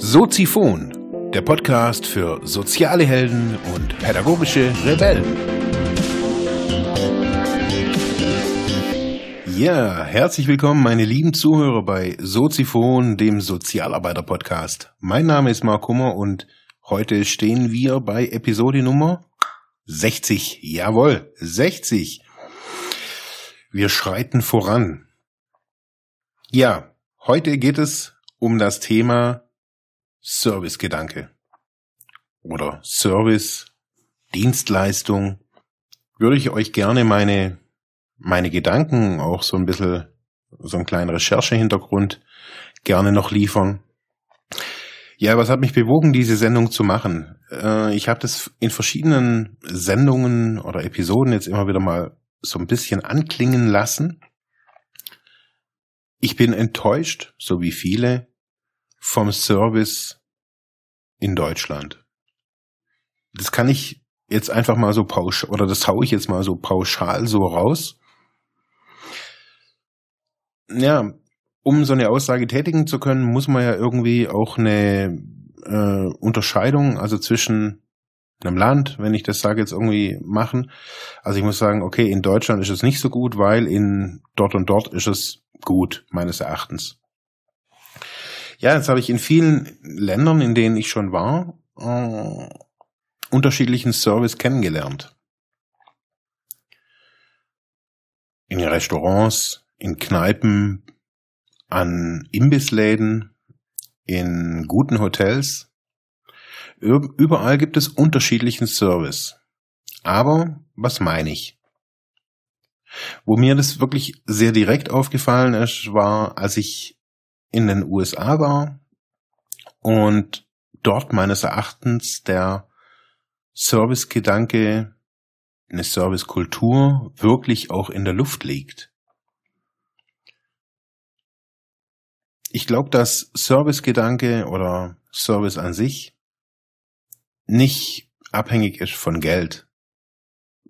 Soziphon, der Podcast für soziale Helden und pädagogische Rebellen. Ja, herzlich willkommen, meine lieben Zuhörer bei Soziphon, dem Sozialarbeiter-Podcast. Mein Name ist Mark Hummer und heute stehen wir bei Episode Nummer 60. Jawohl, 60. Wir schreiten voran. Ja, heute geht es um das Thema Servicegedanke oder Service, Dienstleistung, würde ich euch gerne meine, meine Gedanken, auch so ein bisschen, so einen kleinen Recherchehintergrund gerne noch liefern. Ja, was hat mich bewogen, diese Sendung zu machen? Äh, ich habe das in verschiedenen Sendungen oder Episoden jetzt immer wieder mal so ein bisschen anklingen lassen. Ich bin enttäuscht, so wie viele, vom Service in Deutschland. Das kann ich jetzt einfach mal so pauschal, oder das hau ich jetzt mal so pauschal so raus. Ja, um so eine Aussage tätigen zu können, muss man ja irgendwie auch eine äh, Unterscheidung, also zwischen einem Land, wenn ich das sage, jetzt irgendwie machen. Also ich muss sagen, okay, in Deutschland ist es nicht so gut, weil in dort und dort ist es gut, meines Erachtens. Ja, jetzt habe ich in vielen Ländern, in denen ich schon war, äh, unterschiedlichen Service kennengelernt. In Restaurants, in Kneipen, an Imbissläden, in guten Hotels. Überall gibt es unterschiedlichen Service. Aber was meine ich? Wo mir das wirklich sehr direkt aufgefallen ist, war, als ich in den USA war und dort meines Erachtens der Servicegedanke, eine Servicekultur wirklich auch in der Luft liegt. Ich glaube, dass Servicegedanke oder Service an sich nicht abhängig ist von Geld.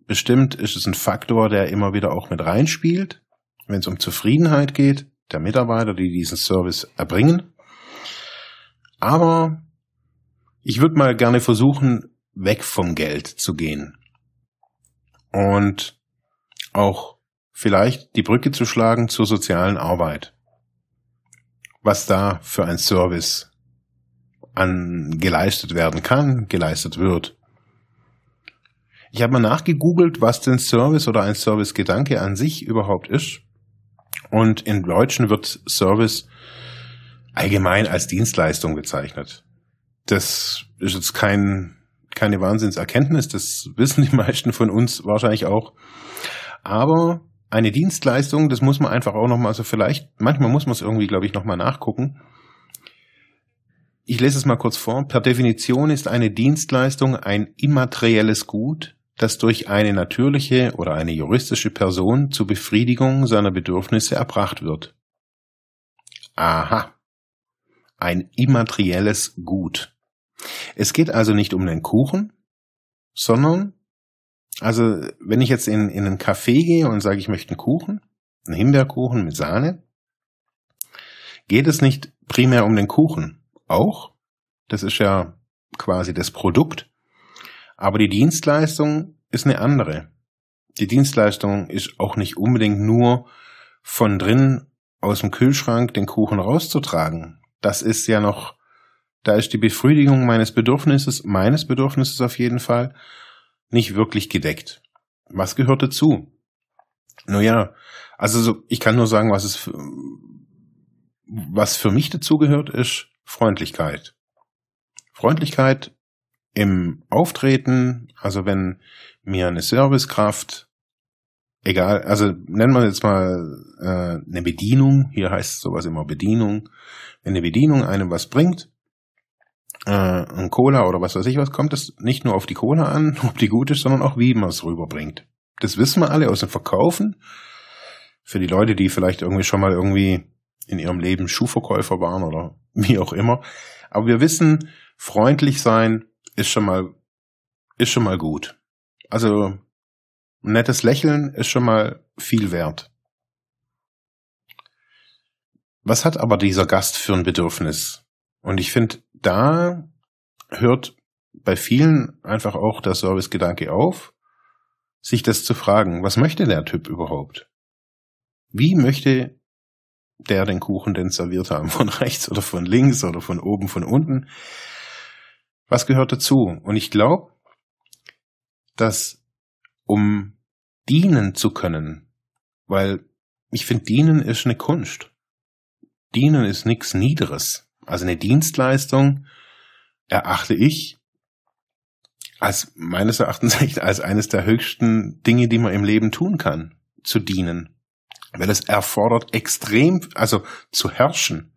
Bestimmt ist es ein Faktor, der immer wieder auch mit reinspielt, wenn es um Zufriedenheit geht der Mitarbeiter, die diesen Service erbringen. Aber ich würde mal gerne versuchen, weg vom Geld zu gehen. Und auch vielleicht die Brücke zu schlagen zur sozialen Arbeit. Was da für ein Service an geleistet werden kann, geleistet wird. Ich habe mal nachgegoogelt, was denn Service oder ein Servicegedanke an sich überhaupt ist. Und im Deutschen wird Service allgemein als Dienstleistung bezeichnet. Das ist jetzt kein, keine Wahnsinnserkenntnis, das wissen die meisten von uns wahrscheinlich auch. Aber eine Dienstleistung, das muss man einfach auch nochmal, also vielleicht, manchmal muss man es irgendwie, glaube ich, nochmal nachgucken. Ich lese es mal kurz vor. Per Definition ist eine Dienstleistung ein immaterielles Gut, das durch eine natürliche oder eine juristische Person zur Befriedigung seiner Bedürfnisse erbracht wird. Aha. Ein immaterielles Gut. Es geht also nicht um den Kuchen, sondern, also wenn ich jetzt in, in einen Café gehe und sage, ich möchte einen Kuchen, einen Himbeerkuchen mit Sahne, geht es nicht primär um den Kuchen. Auch, das ist ja quasi das Produkt, aber die Dienstleistung ist eine andere. Die Dienstleistung ist auch nicht unbedingt nur von drin aus dem Kühlschrank den Kuchen rauszutragen. Das ist ja noch, da ist die Befriedigung meines Bedürfnisses, meines Bedürfnisses auf jeden Fall, nicht wirklich gedeckt. Was gehört dazu? Naja, also so, ich kann nur sagen, was es, was für mich dazu gehört, ist Freundlichkeit. Freundlichkeit im Auftreten, also wenn mir eine Servicekraft, egal, also nennen wir jetzt mal äh, eine Bedienung, hier heißt sowas immer Bedienung, wenn eine Bedienung einem was bringt, äh, ein Cola oder was weiß ich was, kommt es nicht nur auf die Cola an, ob die gut ist, sondern auch wie man es rüberbringt. Das wissen wir alle aus dem Verkaufen. Für die Leute, die vielleicht irgendwie schon mal irgendwie in ihrem Leben Schuhverkäufer waren oder wie auch immer. Aber wir wissen, freundlich sein ist schon mal, ist schon mal gut. Also Ein nettes Lächeln ist schon mal viel wert. Was hat aber dieser Gast für ein Bedürfnis? Und ich finde, da hört bei vielen einfach auch der Servicegedanke auf, sich das zu fragen, was möchte der Typ überhaupt? Wie möchte der den Kuchen denn serviert haben? Von rechts oder von links oder von oben, von unten? Was gehört dazu? Und ich glaube, dass um dienen zu können, weil ich finde, dienen ist eine Kunst. Dienen ist nichts Niederes. Also eine Dienstleistung erachte ich als meines Erachtens als eines der höchsten Dinge, die man im Leben tun kann, zu dienen. Weil es erfordert extrem, also zu herrschen.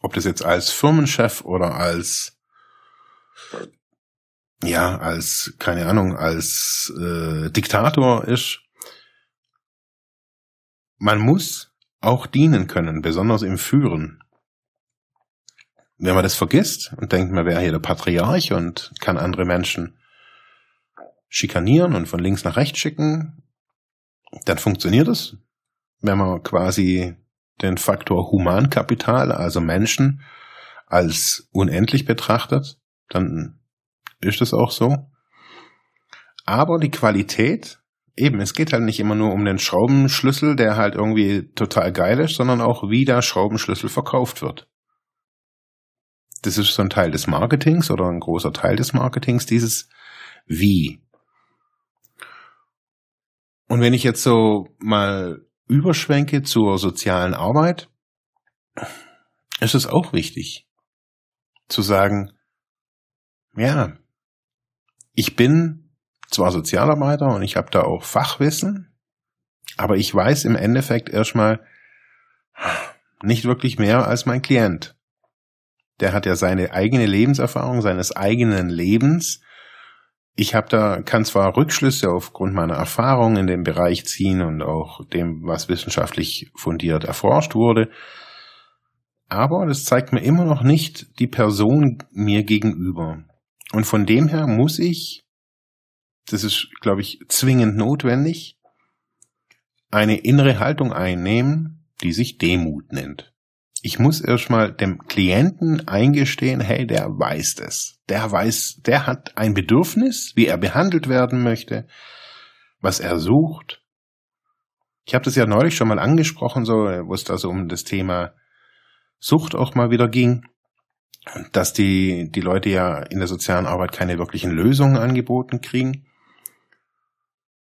Ob das jetzt als Firmenchef oder als, ja, als, keine Ahnung, als äh, Diktator ist. Man muss auch dienen können, besonders im Führen. Wenn man das vergisst und denkt, man wäre hier der Patriarch und kann andere Menschen schikanieren und von links nach rechts schicken, dann funktioniert es. Wenn man quasi den Faktor Humankapital, also Menschen, als unendlich betrachtet, dann ist es auch so. Aber die Qualität, eben, es geht halt nicht immer nur um den Schraubenschlüssel, der halt irgendwie total geil ist, sondern auch wie der Schraubenschlüssel verkauft wird. Das ist so ein Teil des Marketings oder ein großer Teil des Marketings, dieses Wie. Und wenn ich jetzt so mal überschwenke zur sozialen Arbeit, ist es auch wichtig zu sagen, ja, ich bin zwar Sozialarbeiter und ich habe da auch Fachwissen, aber ich weiß im Endeffekt erstmal nicht wirklich mehr als mein Klient. Der hat ja seine eigene Lebenserfahrung, seines eigenen Lebens ich habe da kann zwar Rückschlüsse aufgrund meiner Erfahrung in dem Bereich ziehen und auch dem, was wissenschaftlich fundiert erforscht wurde, aber das zeigt mir immer noch nicht die Person mir gegenüber. Und von dem her muss ich, das ist, glaube ich, zwingend notwendig, eine innere Haltung einnehmen, die sich Demut nennt. Ich muss erstmal dem Klienten eingestehen, hey, der weiß das. Der weiß, der hat ein Bedürfnis, wie er behandelt werden möchte, was er sucht. Ich habe das ja neulich schon mal angesprochen, so, wo es da so um das Thema Sucht auch mal wieder ging, dass die, die Leute ja in der sozialen Arbeit keine wirklichen Lösungen angeboten kriegen.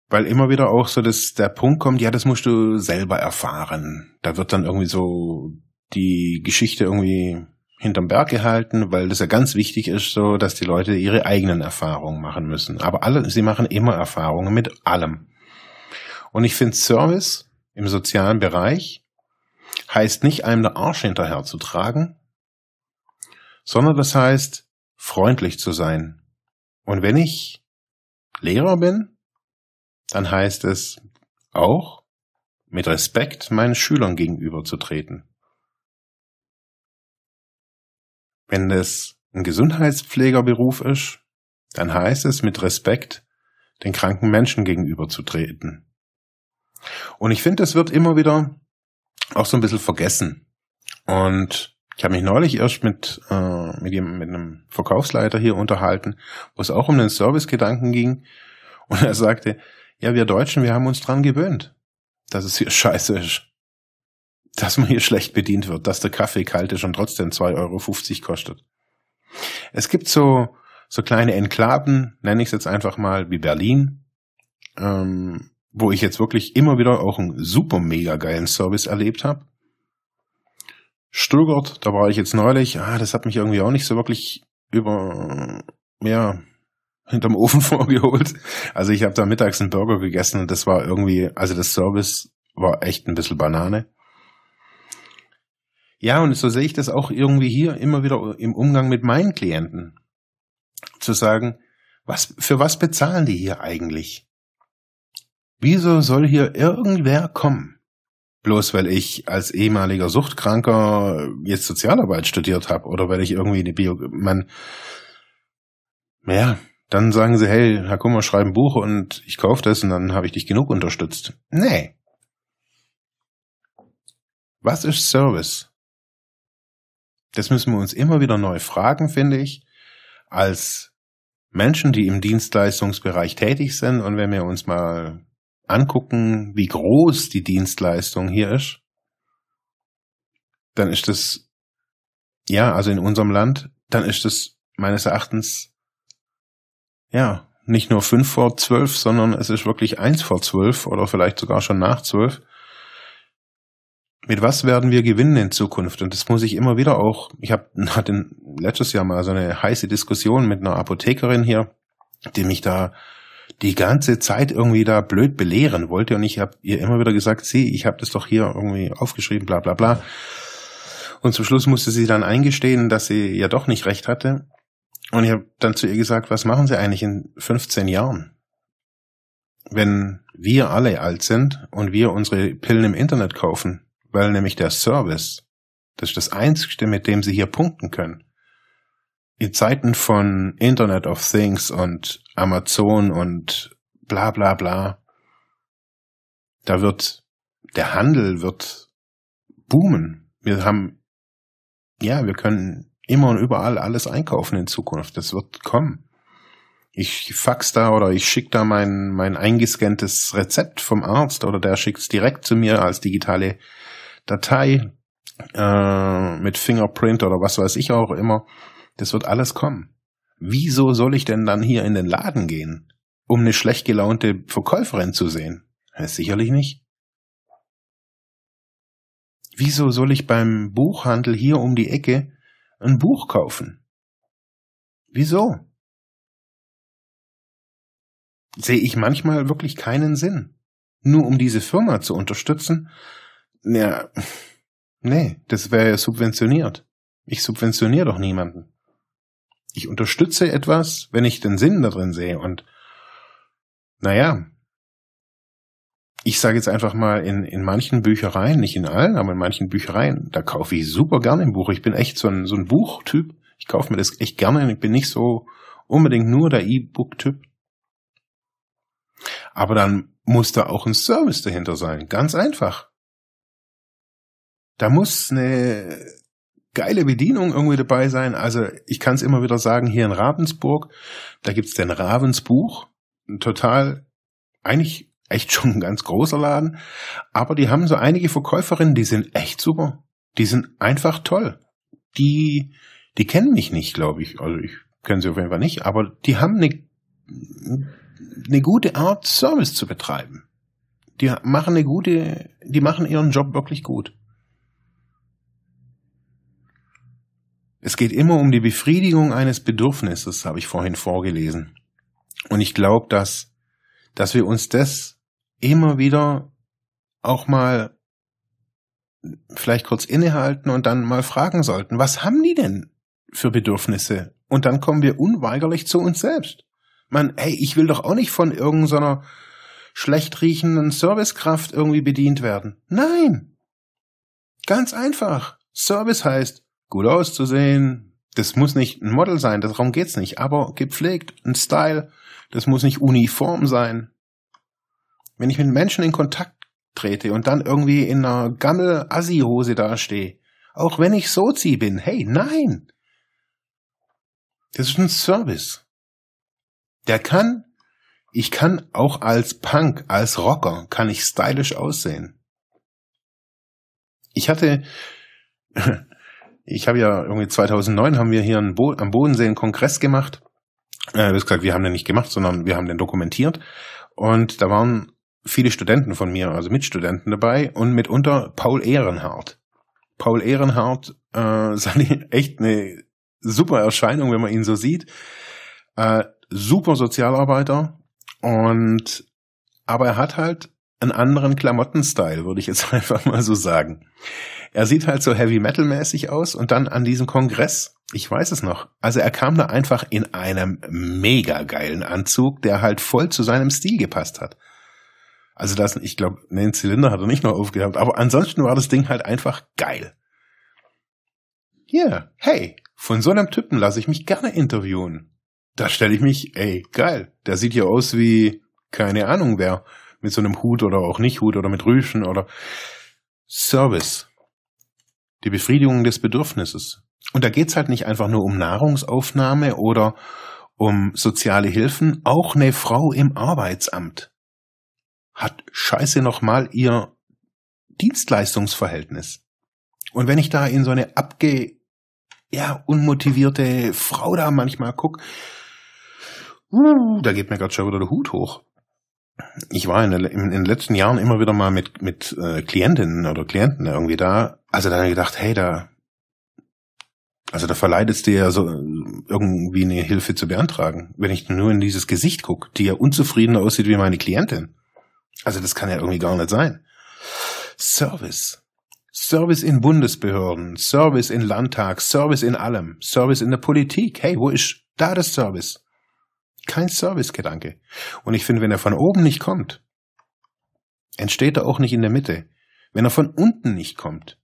Weil immer wieder auch so dass der Punkt kommt, ja, das musst du selber erfahren. Da wird dann irgendwie so die Geschichte irgendwie hinterm Berg gehalten, weil das ja ganz wichtig ist, so dass die Leute ihre eigenen Erfahrungen machen müssen. Aber alle, sie machen immer Erfahrungen mit allem. Und ich finde Service im sozialen Bereich heißt nicht einem der Arsch hinterher zu tragen, sondern das heißt freundlich zu sein. Und wenn ich Lehrer bin, dann heißt es auch mit Respekt meinen Schülern gegenüber zu treten. Wenn es ein Gesundheitspflegerberuf ist, dann heißt es mit Respekt den kranken Menschen gegenüberzutreten. Und ich finde, es wird immer wieder auch so ein bisschen vergessen. Und ich habe mich neulich erst mit, äh, mit, ihm, mit einem Verkaufsleiter hier unterhalten, wo es auch um den Servicegedanken ging. Und er sagte, ja, wir Deutschen, wir haben uns dran gewöhnt, dass es hier scheiße ist dass man hier schlecht bedient wird, dass der Kaffee kalt ist und trotzdem 2,50 Euro kostet. Es gibt so, so kleine Enklaven, nenne ich es jetzt einfach mal, wie Berlin, ähm, wo ich jetzt wirklich immer wieder auch einen super mega geilen Service erlebt habe. Stuttgart, da war ich jetzt neulich, ah, das hat mich irgendwie auch nicht so wirklich über, ja, hinterm Ofen vorgeholt. Also ich habe da mittags einen Burger gegessen und das war irgendwie, also das Service war echt ein bisschen Banane. Ja, und so sehe ich das auch irgendwie hier immer wieder im Umgang mit meinen Klienten. Zu sagen, was, für was bezahlen die hier eigentlich? Wieso soll hier irgendwer kommen? Bloß weil ich als ehemaliger Suchtkranker jetzt Sozialarbeit studiert habe oder weil ich irgendwie eine Bio, man, ja, Dann sagen sie, hey, Herr Kummer, schreib ein Buch und ich kaufe das und dann habe ich dich genug unterstützt. Nee. Was ist Service? Das müssen wir uns immer wieder neu fragen, finde ich, als Menschen, die im Dienstleistungsbereich tätig sind. Und wenn wir uns mal angucken, wie groß die Dienstleistung hier ist, dann ist das, ja, also in unserem Land, dann ist das meines Erachtens, ja, nicht nur fünf vor zwölf, sondern es ist wirklich eins vor zwölf oder vielleicht sogar schon nach zwölf. Mit was werden wir gewinnen in Zukunft? Und das muss ich immer wieder auch, ich hab, hatte letztes Jahr mal so eine heiße Diskussion mit einer Apothekerin hier, die mich da die ganze Zeit irgendwie da blöd belehren wollte und ich habe ihr immer wieder gesagt, sie, ich habe das doch hier irgendwie aufgeschrieben, bla bla bla. Und zum Schluss musste sie dann eingestehen, dass sie ja doch nicht recht hatte. Und ich habe dann zu ihr gesagt, was machen Sie eigentlich in 15 Jahren? Wenn wir alle alt sind und wir unsere Pillen im Internet kaufen, weil nämlich der Service, das ist das Einzige, mit dem Sie hier punkten können. In Zeiten von Internet of Things und Amazon und bla bla bla, da wird der Handel wird boomen. Wir haben ja, wir können immer und überall alles einkaufen in Zukunft. Das wird kommen. Ich fax da oder ich schicke da mein, mein eingescanntes Rezept vom Arzt oder der schickt es direkt zu mir als digitale Datei äh, mit Fingerprint oder was weiß ich auch immer. Das wird alles kommen. Wieso soll ich denn dann hier in den Laden gehen, um eine schlecht gelaunte Verkäuferin zu sehen? Ja, sicherlich nicht. Wieso soll ich beim Buchhandel hier um die Ecke ein Buch kaufen? Wieso? Sehe ich manchmal wirklich keinen Sinn. Nur um diese Firma zu unterstützen? Ja, nee, das wäre ja subventioniert. Ich subventioniere doch niemanden. Ich unterstütze etwas, wenn ich den Sinn darin sehe und naja, ich sage jetzt einfach mal, in, in manchen Büchereien, nicht in allen, aber in manchen Büchereien, da kaufe ich super gerne ein Buch. Ich bin echt so ein, so ein Buchtyp. Ich kaufe mir das echt gerne. Ich bin nicht so unbedingt nur der E-Book-Typ. Aber dann muss da auch ein Service dahinter sein. Ganz einfach. Da muss eine geile Bedienung irgendwie dabei sein. Also ich kann es immer wieder sagen, hier in Ravensburg, da gibt's den Ravensbuch. Total, eigentlich echt schon ein ganz großer Laden. Aber die haben so einige Verkäuferinnen, die sind echt super. Die sind einfach toll. Die, die kennen mich nicht, glaube ich. Also ich kenne sie auf jeden Fall nicht, aber die haben eine, eine gute Art, Service zu betreiben. Die machen eine gute, die machen ihren Job wirklich gut. Es geht immer um die Befriedigung eines Bedürfnisses, habe ich vorhin vorgelesen. Und ich glaube, dass, dass wir uns das immer wieder auch mal vielleicht kurz innehalten und dann mal fragen sollten, was haben die denn für Bedürfnisse? Und dann kommen wir unweigerlich zu uns selbst. Man, hey, ich will doch auch nicht von irgendeiner schlecht riechenden Servicekraft irgendwie bedient werden. Nein. Ganz einfach. Service heißt, gut auszusehen. Das muss nicht ein Model sein, darum geht's nicht, aber gepflegt, ein Style. Das muss nicht uniform sein. Wenn ich mit Menschen in Kontakt trete und dann irgendwie in einer Gammel-Assi-Hose dastehe, auch wenn ich Sozi bin, hey, nein! Das ist ein Service. Der kann, ich kann auch als Punk, als Rocker, kann ich stylisch aussehen. Ich hatte, ich habe ja irgendwie 2009 haben wir hier Bo am Bodensee einen Kongress gemacht. Äh, gesagt, wir haben den nicht gemacht, sondern wir haben den dokumentiert. Und da waren viele Studenten von mir, also Mitstudenten dabei und mitunter Paul Ehrenhardt. Paul Ehrenhardt äh, ist echt eine super Erscheinung, wenn man ihn so sieht. Äh, super Sozialarbeiter und aber er hat halt einen anderen Klamottenstyle, würde ich jetzt einfach mal so sagen. Er sieht halt so Heavy Metal mäßig aus und dann an diesem Kongress, ich weiß es noch, also er kam da einfach in einem mega geilen Anzug, der halt voll zu seinem Stil gepasst hat. Also das, ich glaube, den Zylinder hat er nicht noch aufgehabt, aber ansonsten war das Ding halt einfach geil. Ja, yeah, hey, von so einem Typen lasse ich mich gerne interviewen. da stelle ich mich, ey, geil, der sieht ja aus wie, keine Ahnung wer, mit so einem Hut oder auch nicht Hut oder mit Rüschen oder Service. Die Befriedigung des Bedürfnisses. Und da geht's halt nicht einfach nur um Nahrungsaufnahme oder um soziale Hilfen. Auch eine Frau im Arbeitsamt hat scheiße nochmal ihr Dienstleistungsverhältnis. Und wenn ich da in so eine abge, ja, unmotivierte Frau da manchmal guck, uh, da geht mir gerade schon wieder der Hut hoch. Ich war in, den letzten Jahren immer wieder mal mit, mit äh, Klientinnen oder Klienten irgendwie da. Also da habe ich gedacht, hey, da, also da verleidest du ja so irgendwie eine Hilfe zu beantragen, wenn ich nur in dieses Gesicht guck, die ja unzufriedener aussieht wie meine Klientin. Also das kann ja irgendwie gar nicht sein. Service. Service in Bundesbehörden, Service in Landtag, Service in allem, Service in der Politik. Hey, wo ist da das Service? Kein Servicegedanke. Und ich finde, wenn er von oben nicht kommt, entsteht er auch nicht in der Mitte. Wenn er von unten nicht kommt,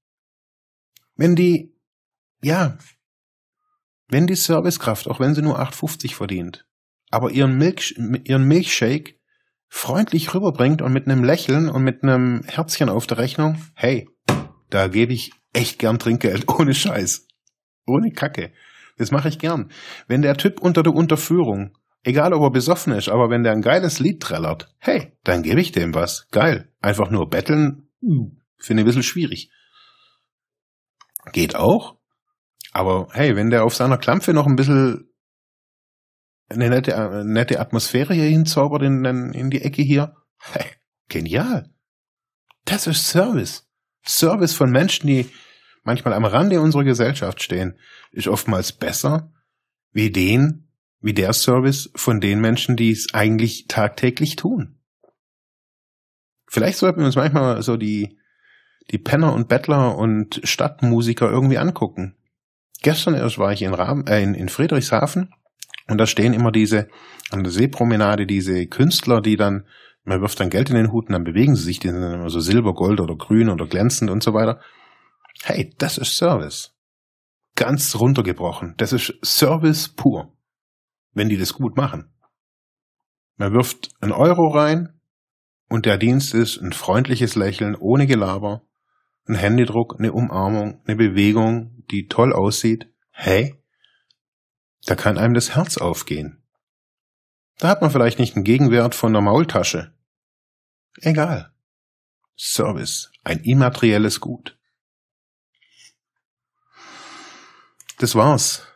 wenn die, ja, wenn die Servicekraft, auch wenn sie nur 8,50 verdient, aber ihren, Milch, ihren Milchshake freundlich rüberbringt und mit einem Lächeln und mit einem Herzchen auf der Rechnung, hey, da gebe ich echt gern Trinkgeld, ohne Scheiß. Ohne Kacke. Das mache ich gern. Wenn der Typ unter der Unterführung, egal ob er besoffen ist, aber wenn der ein geiles Lied trällert, hey, dann gebe ich dem was. Geil. Einfach nur betteln, finde ich ein bisschen schwierig. Geht auch. Aber hey, wenn der auf seiner Klampfe noch ein bisschen eine nette, eine nette Atmosphäre hier hinzaubert in, in die Ecke hier, hey, genial. Das ist Service. Service von Menschen, die manchmal am Rande unserer Gesellschaft stehen, ist oftmals besser wie den, wie der Service von den Menschen, die es eigentlich tagtäglich tun. Vielleicht sollten wir uns manchmal so die, die Penner und Bettler und Stadtmusiker irgendwie angucken. Gestern erst war ich in, Rahm, äh, in Friedrichshafen und da stehen immer diese, an der Seepromenade, diese Künstler, die dann man wirft dann Geld in den Hut und dann bewegen sie sich, die sind dann immer so silber, gold oder grün oder glänzend und so weiter. Hey, das ist Service. Ganz runtergebrochen. Das ist Service pur. Wenn die das gut machen. Man wirft einen Euro rein und der Dienst ist ein freundliches Lächeln ohne Gelaber, ein Händedruck, eine Umarmung, eine Bewegung, die toll aussieht. Hey, da kann einem das Herz aufgehen. Da hat man vielleicht nicht einen Gegenwert von einer Maultasche, Egal. Service, ein immaterielles Gut. Das war's.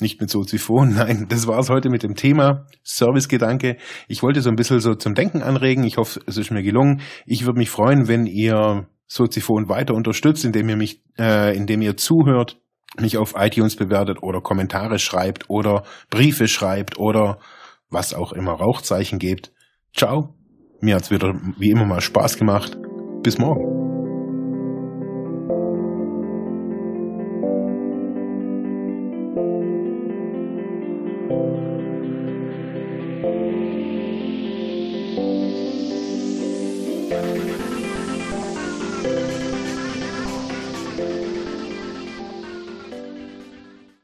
Nicht mit Soziphon, nein, das war's heute mit dem Thema Servicegedanke. Ich wollte so ein bisschen so zum Denken anregen. Ich hoffe, es ist mir gelungen. Ich würde mich freuen, wenn ihr Soziphon weiter unterstützt, indem ihr mich, äh, indem ihr zuhört, mich auf iTunes bewertet oder Kommentare schreibt oder Briefe schreibt oder was auch immer Rauchzeichen gebt. Ciao. Mir hat's wieder wie immer mal Spaß gemacht. Bis morgen.